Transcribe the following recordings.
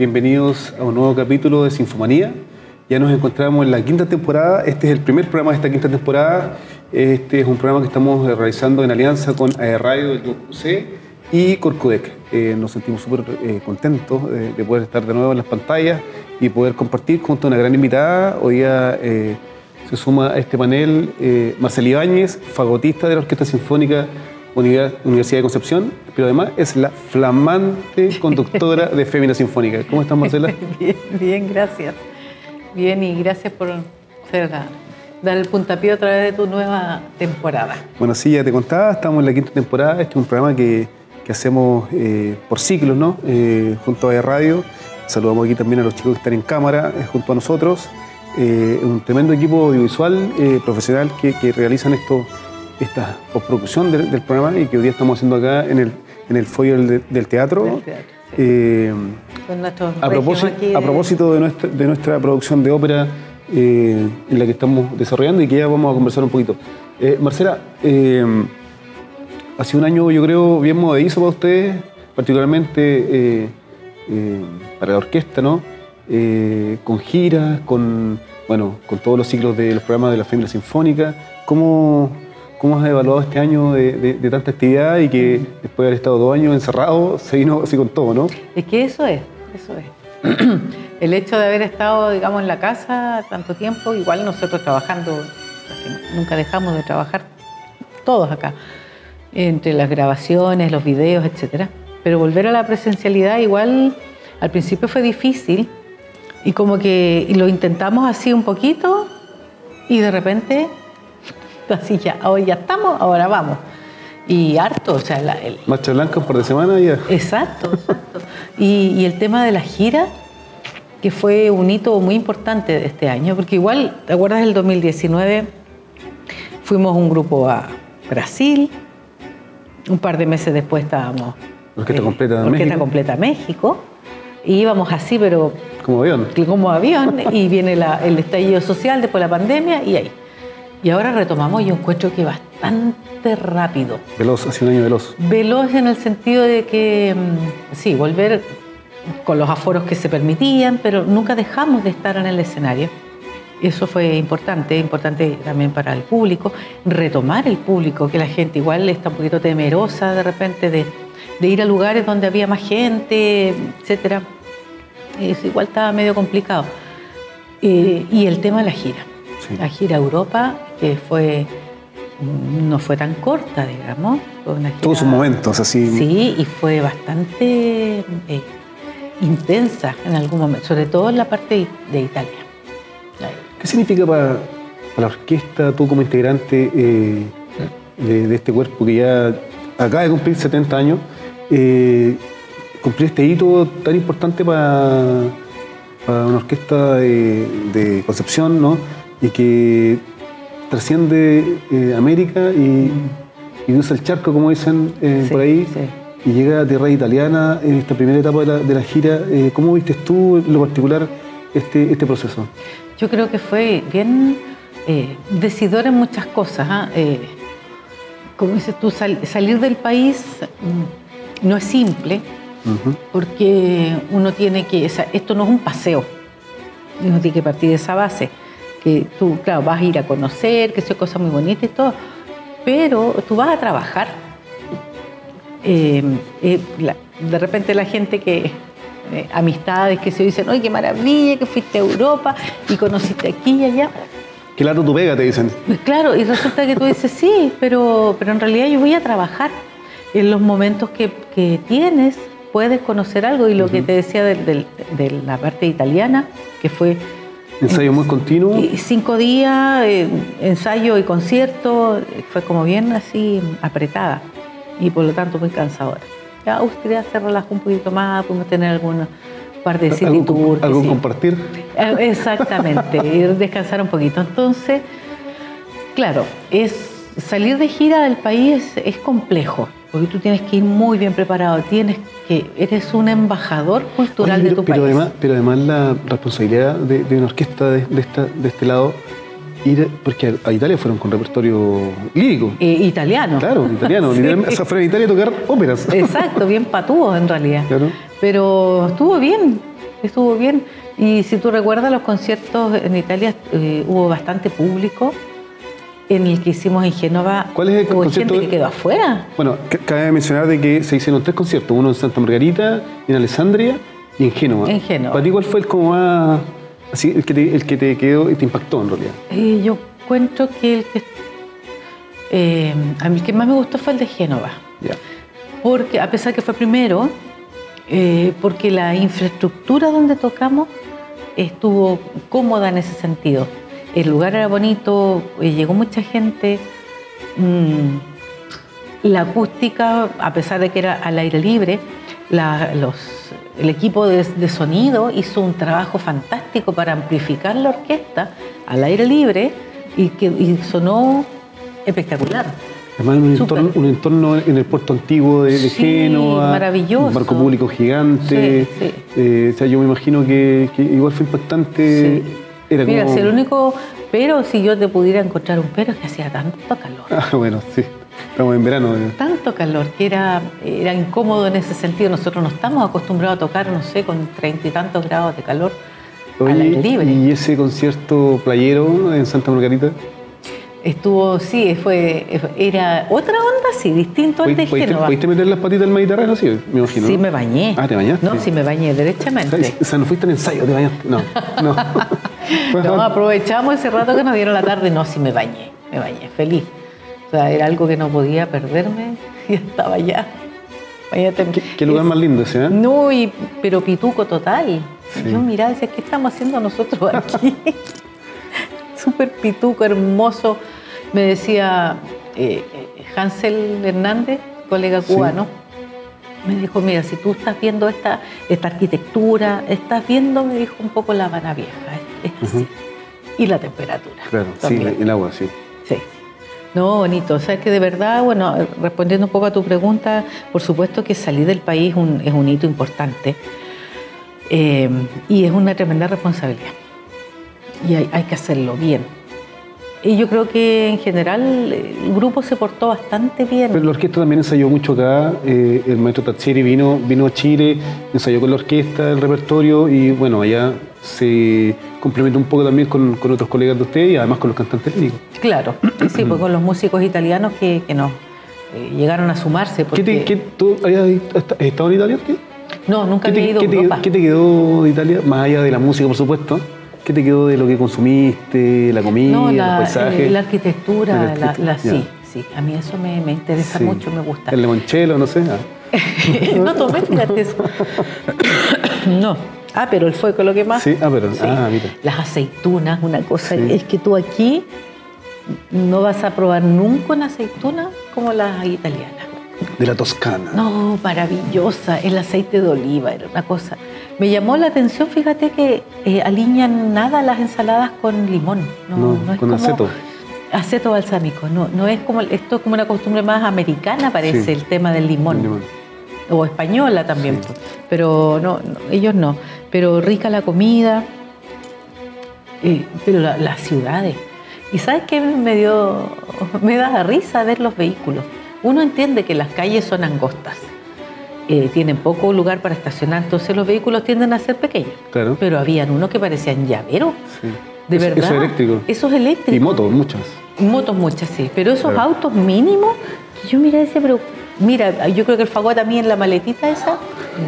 Bienvenidos a un nuevo capítulo de Sinfomanía. Ya nos encontramos en la quinta temporada. Este es el primer programa de esta quinta temporada. Este es un programa que estamos realizando en alianza con Radio del UC y Corcudec. Eh, nos sentimos súper eh, contentos eh, de poder estar de nuevo en las pantallas y poder compartir junto a una gran invitada. Hoy día se suma a este panel Marcel Ibáñez, fagotista de la Orquesta Sinfónica Universidad de Concepción, pero además es la flamante conductora de Fémina Sinfónica. ¿Cómo estás, Marcela? bien, bien, gracias. Bien, y gracias por dar el puntapié otra vez de tu nueva temporada. Bueno, sí, ya te contaba, estamos en la quinta temporada. Este es un programa que, que hacemos eh, por ciclos, ¿no? Eh, junto a Radio. Saludamos aquí también a los chicos que están en cámara eh, junto a nosotros. un tremendo equipo audiovisual profesional que, que realizan esto esta postproducción del, del, programa y que hoy día estamos haciendo acá en el, en el folio del, teatro. Eh, a, propósito, a propósito de nuestra, de nuestra producción de ópera eh, en la que estamos desarrollando y que ya vamos a conversar un poquito. Eh, Marcela, ha sido un año yo creo bien movedizo para ustedes, particularmente para la orquesta, ¿no? con giras, con, bueno, con todos los ciclos de los programas de la Familia Sinfónica. ¿Cómo, ¿Cómo has evaluado este año de, tanta actividad y que después de haber estado dos años encerrado, se vino así con todo, ¿no? Es que eso es, eso es. El hecho de haber estado, digamos, en la casa tanto tiempo, igual nosotros trabajando, nunca dejamos de trabajar, todos acá, entre las grabaciones, los videos, etcétera. Pero volver a la presencialidad igual al principio fue difícil y como que lo intentamos así un poquito y de repente así ya, hoy ya estamos, ahora vamos. Y harto, o sea... el, Marcha blanca por de semana ya. Exacto, exacto. Y, el tema de la gira, que fue un hito muy importante de este año, porque igual, ¿te acuerdas del 2019? Fuimos un grupo a Brasil, un par de meses después estábamos... Orquesta eh, completa de México. completa México. Y íbamos así, pero... Como avión. Como avión, y viene el estallido social, después la pandemia, y ahí. Y ahora retomamos, yo encuentro que bastante rápido. Veloz, hace un año veloz. Veloz en el sentido de que, mm, sí, volver con los aforos que se permitían, pero nunca dejamos de estar en el escenario. Eso fue importante, importante también para el público, retomar el público, que la gente igual está un poquito temerosa de repente de, ir a lugares donde había más gente, etc. Eso igual estaba medio complicado. Eh, y el tema de la gira. La gira Europa que fue no fue tan corta, digamos. Tuvo sus momentos así. Sí, y fue bastante eh, intensa en algún momento, sobre todo en la parte de Italia. ¿Qué significa para, la orquesta, tú como integrante eh, de, este cuerpo que ya acaba de cumplir 70 años, eh, cumplir este hito tan importante para, una orquesta de, de Concepción, ¿no? Y que trasciende eh, América y, y, usa el charco, como dicen eh, por ahí, y llega a tierra italiana en esta primera etapa de la, gira. Eh, ¿Cómo viste tú en lo particular este, este proceso? Yo creo que fue bien decidor en muchas cosas. ¿ah? como dices tú, salir del país mm, no es simple, porque uno tiene que, esto no es un paseo, uno tiene que partir de esa base que tú, claro, vas a ir a conocer, que son cosas muy bonitas y todo, pero tú vas a trabajar. Eh, eh, de repente la gente que, eh, amistades que se dicen, ¡ay, qué maravilla que fuiste a Europa y conociste aquí y allá! Claro, tu pega, te dicen. Claro, y resulta que tú dices, sí, pero, pero en realidad yo voy a trabajar. En los momentos que, que tienes, puedes conocer algo. Y lo que te decía de, la parte italiana, que fue ¿Ensayo muy continuo? Cinco días, eh, ensayo y concierto, fue como bien así apretada y por lo tanto muy cansadora. Ya Austria se relajó un poquito más, pudimos tener algunos par de city tours. ¿Algo compartir? Eh, exactamente, ir descansar un poquito. Entonces, claro, es salir de gira del país es complejo, porque tú tienes que ir muy bien preparado, tienes que eres un embajador cultural de tu pero país. Además, pero además la responsabilidad de, una orquesta de, de, este lado ir, porque a Italia fueron con repertorio lírico. Eh, italiano. Claro, italiano. Sí. O sea, fueron a Italia a tocar óperas. Exacto, bien patúos en realidad. Claro. Pero estuvo bien, estuvo bien. Y si tú recuerdas los conciertos en Italia, eh, hubo bastante público. En el que hicimos en Génova, ¿Cuál es el hubo concierto gente que quedó afuera. Bueno, ca- cabe mencionar de que se hicieron tres conciertos, uno en Santa Margarita, en Alessandria y en Génova. En Génova. ¿Para ti cuál fue el como más, así, el que te, el que te quedó y te impactó en realidad? Eh, yo encuentro que el que, eh, a mí el que más me gustó fue el de Génova. Porque, a pesar que fue primero, eh, porque la infraestructura donde tocamos estuvo cómoda en ese sentido. El lugar era bonito, eh, llegó mucha gente. mm, la acústica, a pesar de que era al aire libre, la- los, el equipo de, de sonido hizo un trabajo fantástico para amplificar la orquesta al aire libre y, que, y sonó espectacular. Además, un entorno, un entorno en el puerto antiguo de, de Sí, Génova. maravilloso. Un barco público gigante. Sí, sí. Eh, o sea, yo me imagino que, que igual fue impactante. Era Mira, como... si el único pero, si yo te pudiera encontrar un pero, es que hacía tanto calor, Ah, bueno, sí. Estamos en verano. eh. tanto calor, que era, era incómodo en ese sentido. Nosotros no estamos acostumbrados a tocar, no sé, con treinta y tantos grados de calor al Oye, aire libre. ¿Y ese concierto playero en Santa Margarita? Estuvo, sí, fue, era otra onda, sí, distinto al de ¿Pudiste, Génova. pudiste meter las patitas al Mediterráneo? Sí, me imagino. Sí, ¿no? me bañé. Ah, ¿te bañaste? No, sí, me bañé, derechamente. O sea, no fuiste al ensayo, te bañaste. No, no. No, aprovechamos ese rato que nos dieron la tarde. No, sí me bañé, me bañé, feliz. O sea, era algo que no podía perderme y estaba allá. ¿Qué, qué lugar más lindo ese, ¿eh? No, y, pero pituco total. Sí. Yo miraba y decía, ¿qué estamos haciendo nosotros aquí? Súper pituco, hermoso. Me decía eh, eh, Hansel Hernández, colega Sí. cubano, me dijo, mira, si tú estás viendo esta, esta arquitectura, estás viendo, me dijo, un poco La Habana Vieja, es, es así. Y la temperatura. Claro, sí, el agua, sí. Sí. No, bonito. O sea, que de verdad, bueno, respondiendo un poco a tu pregunta, por supuesto que salir del país un- es un hito importante eh, y es una tremenda responsabilidad. Y hay, hay que hacerlo bien. Y yo creo que en general el grupo se portó bastante bien. Pero la orquesta también ensayó mucho acá. eh, el maestro Tatsieri vino, vino a Chile, ensayó con la orquesta, el repertorio y bueno, allá se complementa un poco también con, con otros colegas de ustedes y además con los cantantes líricos. Claro, sí, pues con los músicos italianos que, que nos eh, llegaron a sumarse. ¿Qué te, porque- qué, ¿Tú habías has estado en Italia? ¿Qué? No, nunca ¿Qué te, había ido a qué te- Europa. qué te quedó de Italia? Más allá de la música, por supuesto. ¿Qué te quedó de lo que consumiste, la comida, No, los la, paisajes? eh, la arquitectura, La la, la- sí, sí. A mí eso me, me interesa Sí. mucho, me gusta. El limoncello, no sé. ah. no tomé, fíjate eso. no. Ah, pero el fuego lo que más. Sí, ah, pero, Sí. ah, mira. Las aceitunas, una cosa. Sí. Es que tú aquí no vas a probar nunca una aceituna como las italianas. De la Toscana. No, maravillosa. El aceite de oliva era una cosa. Me llamó la atención, fíjate que eh, alinean nada las ensaladas con limón. No, No, no es con como- aceto. Aceto balsámico. No, no es como esto es como una costumbre más americana parece Sí. el tema del limón. Limón. o española también, Sí. pero no, no, ellos no. Pero rica la comida, eh, pero la- las ciudades. Y sabes qué me dio, me da risa ver los vehículos. Uno entiende que las calles son angostas, eh, tienen poco lugar para estacionar, entonces los vehículos tienden a ser pequeños. Claro. Pero habían unos que parecían llaveros, Sí. de Eso- verdad. Eso es eléctrico. Esos eléctricos. Y motos, muchas. Motos muchas, sí. Pero esos Claro. autos mínimos, que yo y decía, pero mira, yo creo que el fagot también la maletita esa.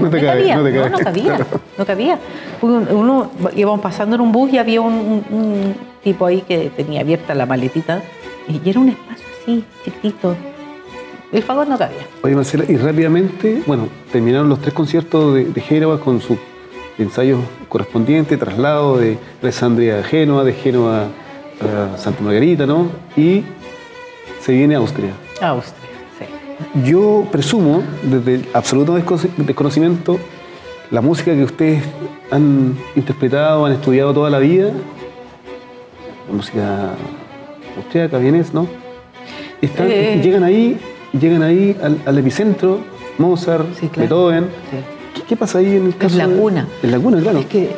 No te cabe, cabía, no te no, cabe. no cabía, no cabía. Uno, uno- íbamos pasando en un bus y había un, un- un tipo ahí que tenía abierta la maletita y era un espacio así, chiquitito. El fagot no cabía. Oye, Marcela, y rápidamente, bueno, terminaron los tres conciertos de, de Génova con sus ensayos correspondientes, traslado de Alessandria a Génova, de Génova a Santa Margarita, ¿no? Y se viene a Austria. Austria, sí. Yo presumo, desde el absoluto desco- desconocimiento, la música que ustedes han interpretado, han estudiado toda la vida, la música austríaca, vienes, ¿no? Están- Eh. Llegan ahí, llegan ahí al, al epicentro, Mozart, Sí, claro. Beethoven. Sí. ¿Qué, qué pasa ahí en el caso? la de- cuna. En la cuna, claro. Es que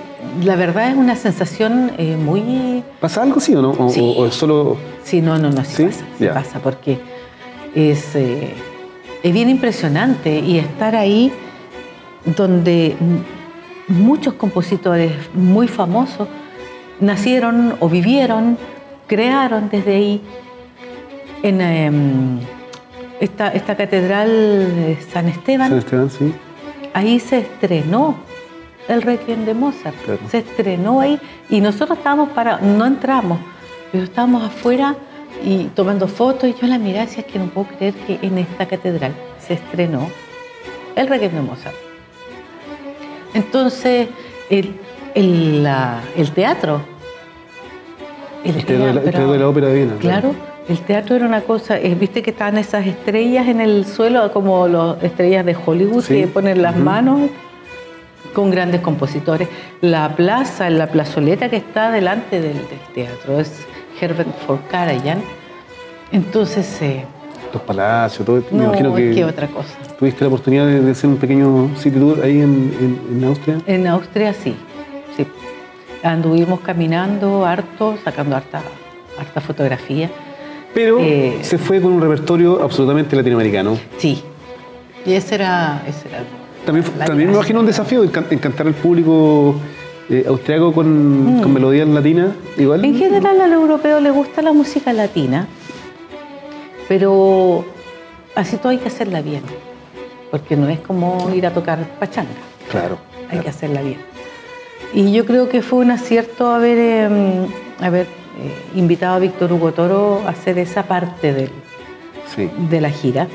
la verdad es una sensación eh, muy ¿Pasa algo, sí o no? ¿O, Sí. o- solo.? Sí, no, no, no, sí, pasa, sí Ya. pasa, porque es, eh, es bien impresionante y estar ahí donde muchos compositores muy famosos nacieron o vivieron, crearon desde ahí en em, esta, esta catedral de San Esteban. San Esteban, sí. ahí se estrenó el Requiem de Mozart. Claro. Se estrenó ahí y nosotros estábamos para, no entramos, pero estábamos afuera y tomando fotos y yo la miraba y decía "Es que no puedo creer que en esta catedral se estrenó el Requiem de Mozart. Entonces, el, el, la- el teatro, el El teatro de la, el teatro- teatro de la ópera de Viena. Claro, el teatro era una cosa, eh, viste que estaban esas estrellas en el suelo, como las estrellas de Hollywood Sí. que ponen las manos con grandes compositores. La plaza, la plazoleta que está delante del, del teatro es Herbert von Karajan. Entonces, eh, Los palacios, todo. me no, imagino que. que otra cosa. ¿Tuviste la oportunidad de, de hacer un pequeño city tour ahí en, en- en Austria? En Austria sí, sí. Anduvimos caminando harto, sacando harta, harta fotografía. Pero Eh, se fue con un repertorio absolutamente latinoamericano. Sí. Y ese era, ese era También, también me imagino un desafío encan- encantar al público eh, austriaco con, con melodías latinas. Igual. Mm. En general al europeo le gusta la música latina, pero así todo hay que hacerla bien, porque no es como ir a tocar pachanga, Claro. hay claro. que hacerla bien. Y yo creo que fue un acierto haber, eh, haber invitado a Víctor Hugo Toro a hacer esa parte del, Sí. de la gira,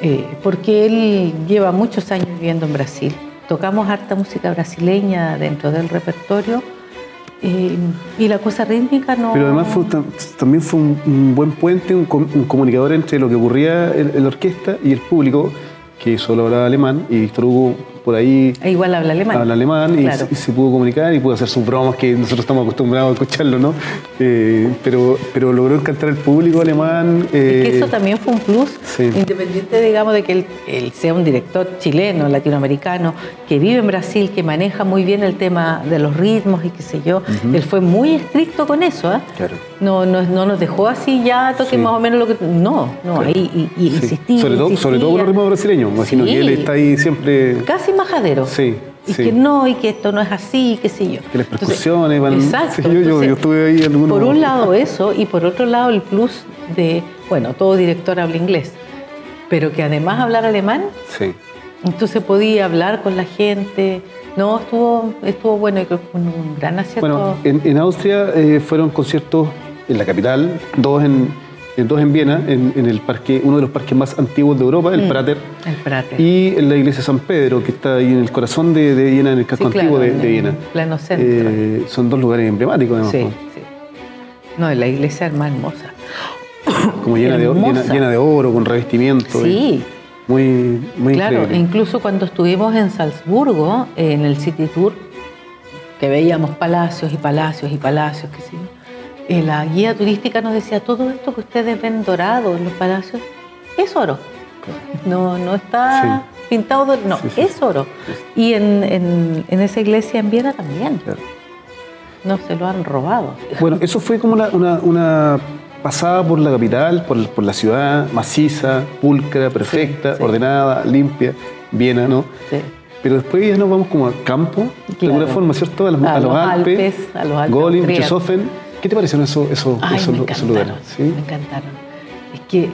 eh, porque él lleva muchos años viviendo en Brasil. Tocamos harta música brasileña dentro del repertorio eh, y la cosa rítmica no... Pero además fue también fue un, un buen puente, un, com- un comunicador entre lo que ocurría en, en la orquesta y el público, que solo hablaba alemán, y Víctor Hugo por ahí E igual habla alemán. habla alemán y, Claro. se- y se pudo comunicar y pudo hacer sus bromas que nosotros estamos acostumbrados a escucharlo, ¿no? Eh, pero, pero logró encantar al público alemán. Eh, que eso también fue un plus, sí. independiente, digamos, de que él, él sea un director chileno, latinoamericano, que vive en Brasil, que maneja muy bien el tema de los ritmos y qué sé yo. Él fue muy estricto con eso, ¿ah? Claro. No, no, no nos dejó así, ya toque Sí. más o menos lo que... No, no, Claro. ahí y, y sí. sobre, todo, sobre todo con los ritmos brasileños. Imagino que él está ahí siempre. Casi majadero. Sí, Y sí. que no, y que esto no es así, qué sé yo. Que las percusiones van. Exacto. Sí, yo, yo- entonces, yo estuve ahí algunos. Por un lado eso, y por otro lado el plus de, bueno, todo director habla inglés, pero que además hablar alemán, Sí. entonces podía hablar con la gente. No, estuvo, estuvo bueno y creo que fue un gran acierto. Bueno, en, en Austria eh, fueron conciertos en la capital, dos en, en- dos en Viena, en, en el parque, uno de los parques más antiguos de Europa, el Mm, Prater, el Prater. y en la iglesia San Pedro, que está ahí en el corazón de, de Viena, en el casco Sí, antiguo claro, de, de Viena. pleno centro. Eh, son dos lugares emblemáticos, además, sí, sí. No, la iglesia es más hermosa. como llena de, llena, llena de oro, con revestimiento. Sí. y Muy, muy Claro, increíble. incluso cuando estuvimos en Salzburgo, en el City Tour, que veíamos palacios y palacios y palacios, que sí, eh, la guía turística nos decía, todo esto que ustedes ven dorado en los palacios es oro. No, no está pintado, de- no, Sí, sí. es oro. Y en, en- en esa iglesia en Viena también, Claro. no se lo han robado. Bueno, eso fue como una, una- una pasada por la capital, por, por la ciudad, maciza, pulcra, perfecta, ordenada, limpia, Viena, ¿no? Sí. Pero después ya nos vamos como al campo, de alguna forma, ¿cierto? A, los, A a los Alpes, Alpes, a los Alpes Golem, austríacos. ¿Qué te parecieron esos, esos, Ay, esos, lugares? ¿sí? me encantaron. Es que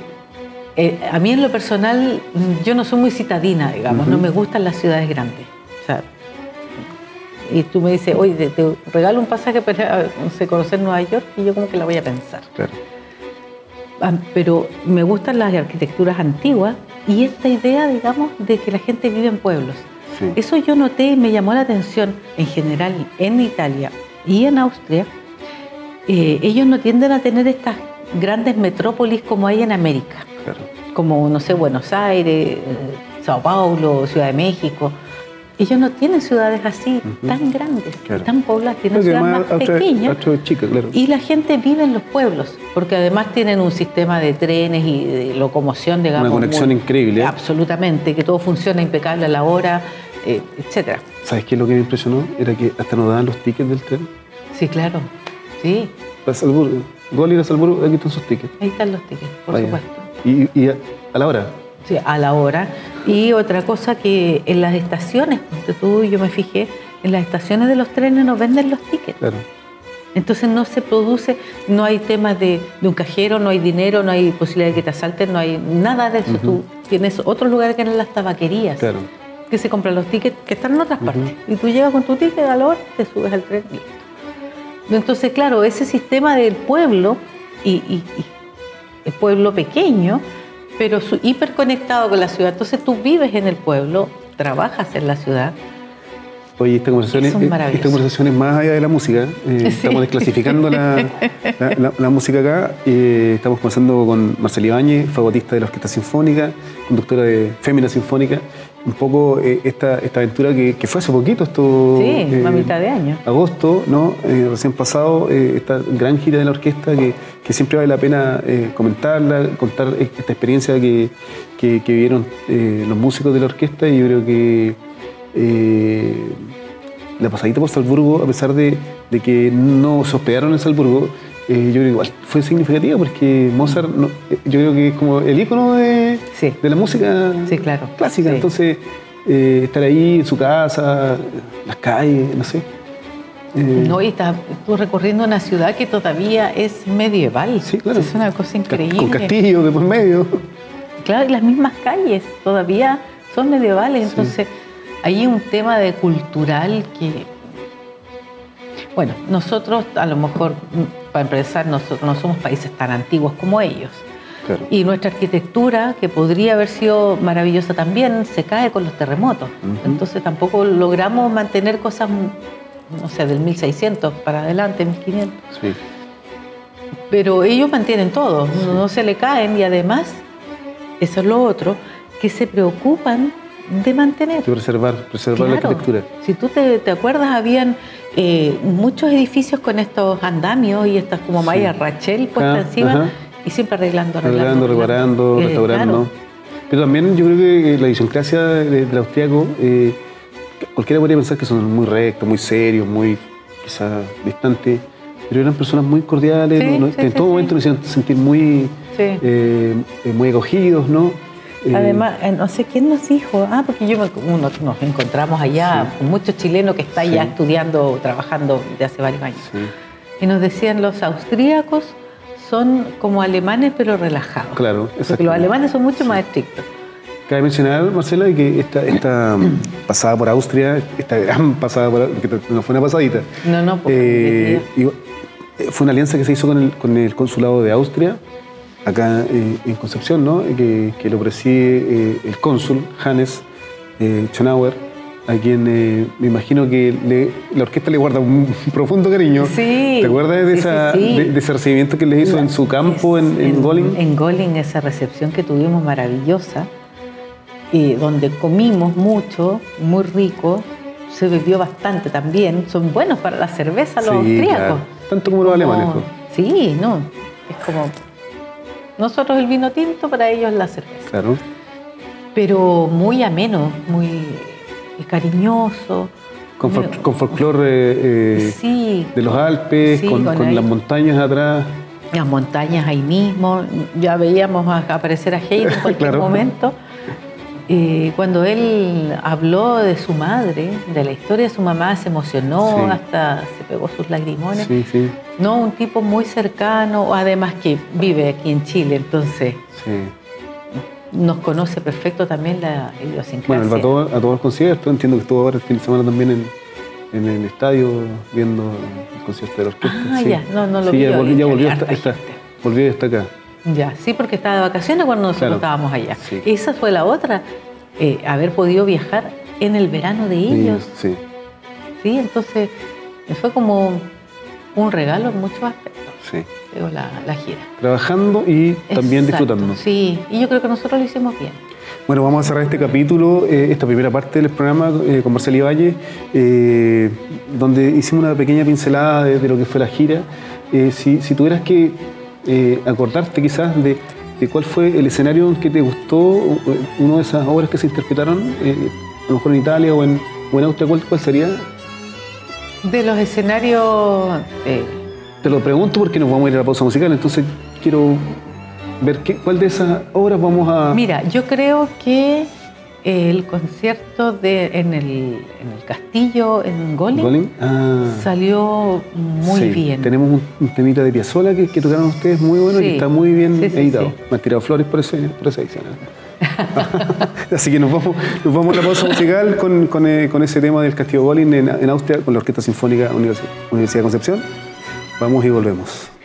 eh, a mí en lo personal, mm, yo no soy muy citadina, digamos, no me gustan las ciudades grandes. O sea, y tú me dices, oye, te, te regalo un pasaje para no sé, conocer Nueva York y yo como que la voy a pensar. Claro. Ah, Pero me gustan las arquitecturas antiguas y esta idea, digamos, de que la gente vive en pueblos. Sí. Eso yo noté y me llamó la atención en general en Italia y en Austria. Eh, ellos no tienden a tener estas grandes metrópolis como hay en América, claro. como, no sé, Buenos Aires, eh, Sao Paulo, Ciudad de México. Ellos no tienen ciudades así tan grandes, Claro. tan pobladas, tienen ciudades más pequeñas. Es chica, claro. Y la gente vive en los pueblos, porque además tienen un sistema de trenes y de locomoción, digamos. Una conexión increíble. Absolutamente, que todo funciona impecable a la hora, eh, etcétera. ¿Sabes qué es lo que me impresionó? Era que hasta nos daban los tickets del tren. Sí, claro. Sí. Para. Gol ir a aquí están sus tickets. Ahí están los tickets, por Vaya. supuesto. Y, y a, a la hora. Sí, a la hora. Y otra cosa que en las estaciones, tú, yo me fijé, en las estaciones de los trenes no venden los tickets. Claro. Entonces no se produce, no hay temas de, de un cajero, no hay dinero, no hay posibilidad de que te asalten, no hay nada de eso. Tú tienes otro lugar que en las tabaquerías, Claro. que se compran los tickets que están en otras partes. Y tú llegas con tu ticket a la hora, te subes al tren y. Entonces, claro, ese sistema del pueblo y, y- y el pueblo pequeño, pero su, hiperconectado con la ciudad. Entonces tú vives en el pueblo, trabajas en la ciudad. Oye, esta conversación, es, maravillosos. esta conversación es más allá de la música. Eh, Estamos desclasificando la, la- la- la música acá. Eh, estamos conversando con Marcela Ibáñez, fagotista de la Orquesta Sinfónica, conductora de Fémina Sinfónica. Un poco eh, esta, esta aventura que, que fue hace poquito, esto. Sí, eh, a mitad de año. Agosto, ¿no? Eh, recién pasado, eh, esta gran gira de la orquesta que, que siempre vale la pena comentarla, contar esta experiencia que, que- vivieron los músicos de la orquesta y yo creo que la pasadita por Salzburgo, a pesar de, de que no se hospedaron en Salzburgo, yo creo que igual fue significativa porque Mozart, no- yo creo que es como el ícono de, Sí. de la música Sí, claro. clásica. Sí. Entonces, eh, estar ahí en su casa, las calles, no sé. Eh, No, y estás tú recorriendo una ciudad que todavía es medieval. Sí, claro. Es una cosa increíble. Con castillo de por medio. Claro, y las mismas calles todavía son medievales. Entonces, hay un tema de cultural que. Bueno, nosotros, a lo mejor, mm, para empezar, nosotros no somos países tan antiguos como ellos. Claro. Y nuestra arquitectura, que podría haber sido maravillosa también, se cae con los terremotos. Entonces tampoco logramos mantener cosas, no sé, del 1600 para adelante, 1500. Sí. Pero ellos mantienen todo, no, no se le caen y además, eso es lo otro, que se preocupan de mantener. Que preservar, preservar la arquitectura. Si tú te, te acuerdas, habían eh, muchos edificios con estos andamios y estas como mallas Rachel puestas Ah, encima ajá. Y siempre arreglando, Arreglando, arreglando. reparando, Eh, restaurando. claro. Pero también yo creo que la idiosincrasia de- del austriaco, eh, cualquiera podría pensar que son muy rectos, muy serios, muy quizás distantes, pero eran personas muy cordiales, Sí, ¿no? sí, que en sí, todo sí. momento nos hicieron sentir muy, Sí. eh, eh, muy acogidos, ¿no? Eh, Además, no sé quién nos dijo, ah, porque yo uno- nos encontramos allá con muchos chilenos que están ya Sí. estudiando, trabajando de hace varios años. sí, Y nos decían los austríacos son como alemanes pero relajados. claro, Porque los alemanes son mucho más estrictos. Cabe mencionar, Marcela, que esta, esta pasada por Austria, esta gran pasada por que no fue una pasadita, No, no, porque Eh, y, eh, fue una alianza que se hizo con el, con el consulado de Austria, acá eh, en Concepción, ¿no? que, que lo preside eh, el cónsul Hannes Schonauer, a quien eh, me imagino que le- la orquesta le guarda un profundo cariño. Sí, ¿Te acuerdas de, sí, esa- sí, sí. De, de ese recibimiento que le hizo en su campo en, en Golin? En Golin, esa recepción que tuvimos maravillosa, y donde comimos mucho, muy rico, se bebió bastante también. Son buenos para la cerveza los austríacos. claro. Tanto como los alemanes. pues. Sí, no. Es como. Nosotros el vino tinto, para ellos la cerveza. Claro. Pero muy ameno, muy cariñoso. Con, con folclore eh, sí, de los Alpes, Sí, con, con las montañas atrás. las montañas ahí mismo. Ya veíamos a- aparecer a Heidi en cualquier Claro. momento. Eh, cuando él habló de su madre, de la historia de su mamá, se emocionó, Sí. hasta se pegó sus lagrimones. Sí, sí, No, un tipo muy cercano, además que vive aquí en Chile, entonces. Nos conoce perfecto también la idiosincrasia. Bueno, él va a todo- a todos los conciertos, entiendo que estuvo ahora el fin de semana también en, en el estadio viendo el concierto de la orquesta. Ah, sí. ya, no, no lo Sí, vi ya, volvió, ya volvió, está, volvió y está acá. Ya, sí, porque estaba de vacaciones cuando nosotros Claro. estábamos allá. Sí. Esa fue la otra, eh, haber podido viajar en el verano de ellos. Sí, Sí, entonces fue como un regalo en muchos aspectos, sí. La, la gira. Trabajando y también Exacto, disfrutando. Sí, y yo creo que nosotros lo hicimos bien. Bueno, vamos a cerrar este capítulo, eh, esta primera parte del programa eh, con Marcelo Valle, eh, donde hicimos una pequeña pincelada de, de lo que fue la gira. Eh, si, si tuvieras que acordarte quizás de, de cuál fue el escenario en que te gustó, una de esas obras que se interpretaron, a lo mejor en Italia o en, o en Austria, ¿cuál, cuál sería? De los escenarios, Te lo pregunto porque nos vamos a ir a la pausa musical, entonces quiero ver qué, cuál de esas obras vamos a... Mira, yo creo que el concierto de, en, el, en el castillo en Golem, ¿Golem? Ah, salió muy sí, bien. Tenemos un, un temita de Piazzolla que, que tocaron ustedes muy bueno y está muy bien Sí, editado. Me han tirado flores por, ese, por esa edición. ¿eh? Así que nos vamos, nos vamos a la pausa musical con, con, eh, con ese tema del Castillo Golem en, en Austria con la Orquesta Sinfónica Universi- Universidad de Concepción. Vamos y volvemos.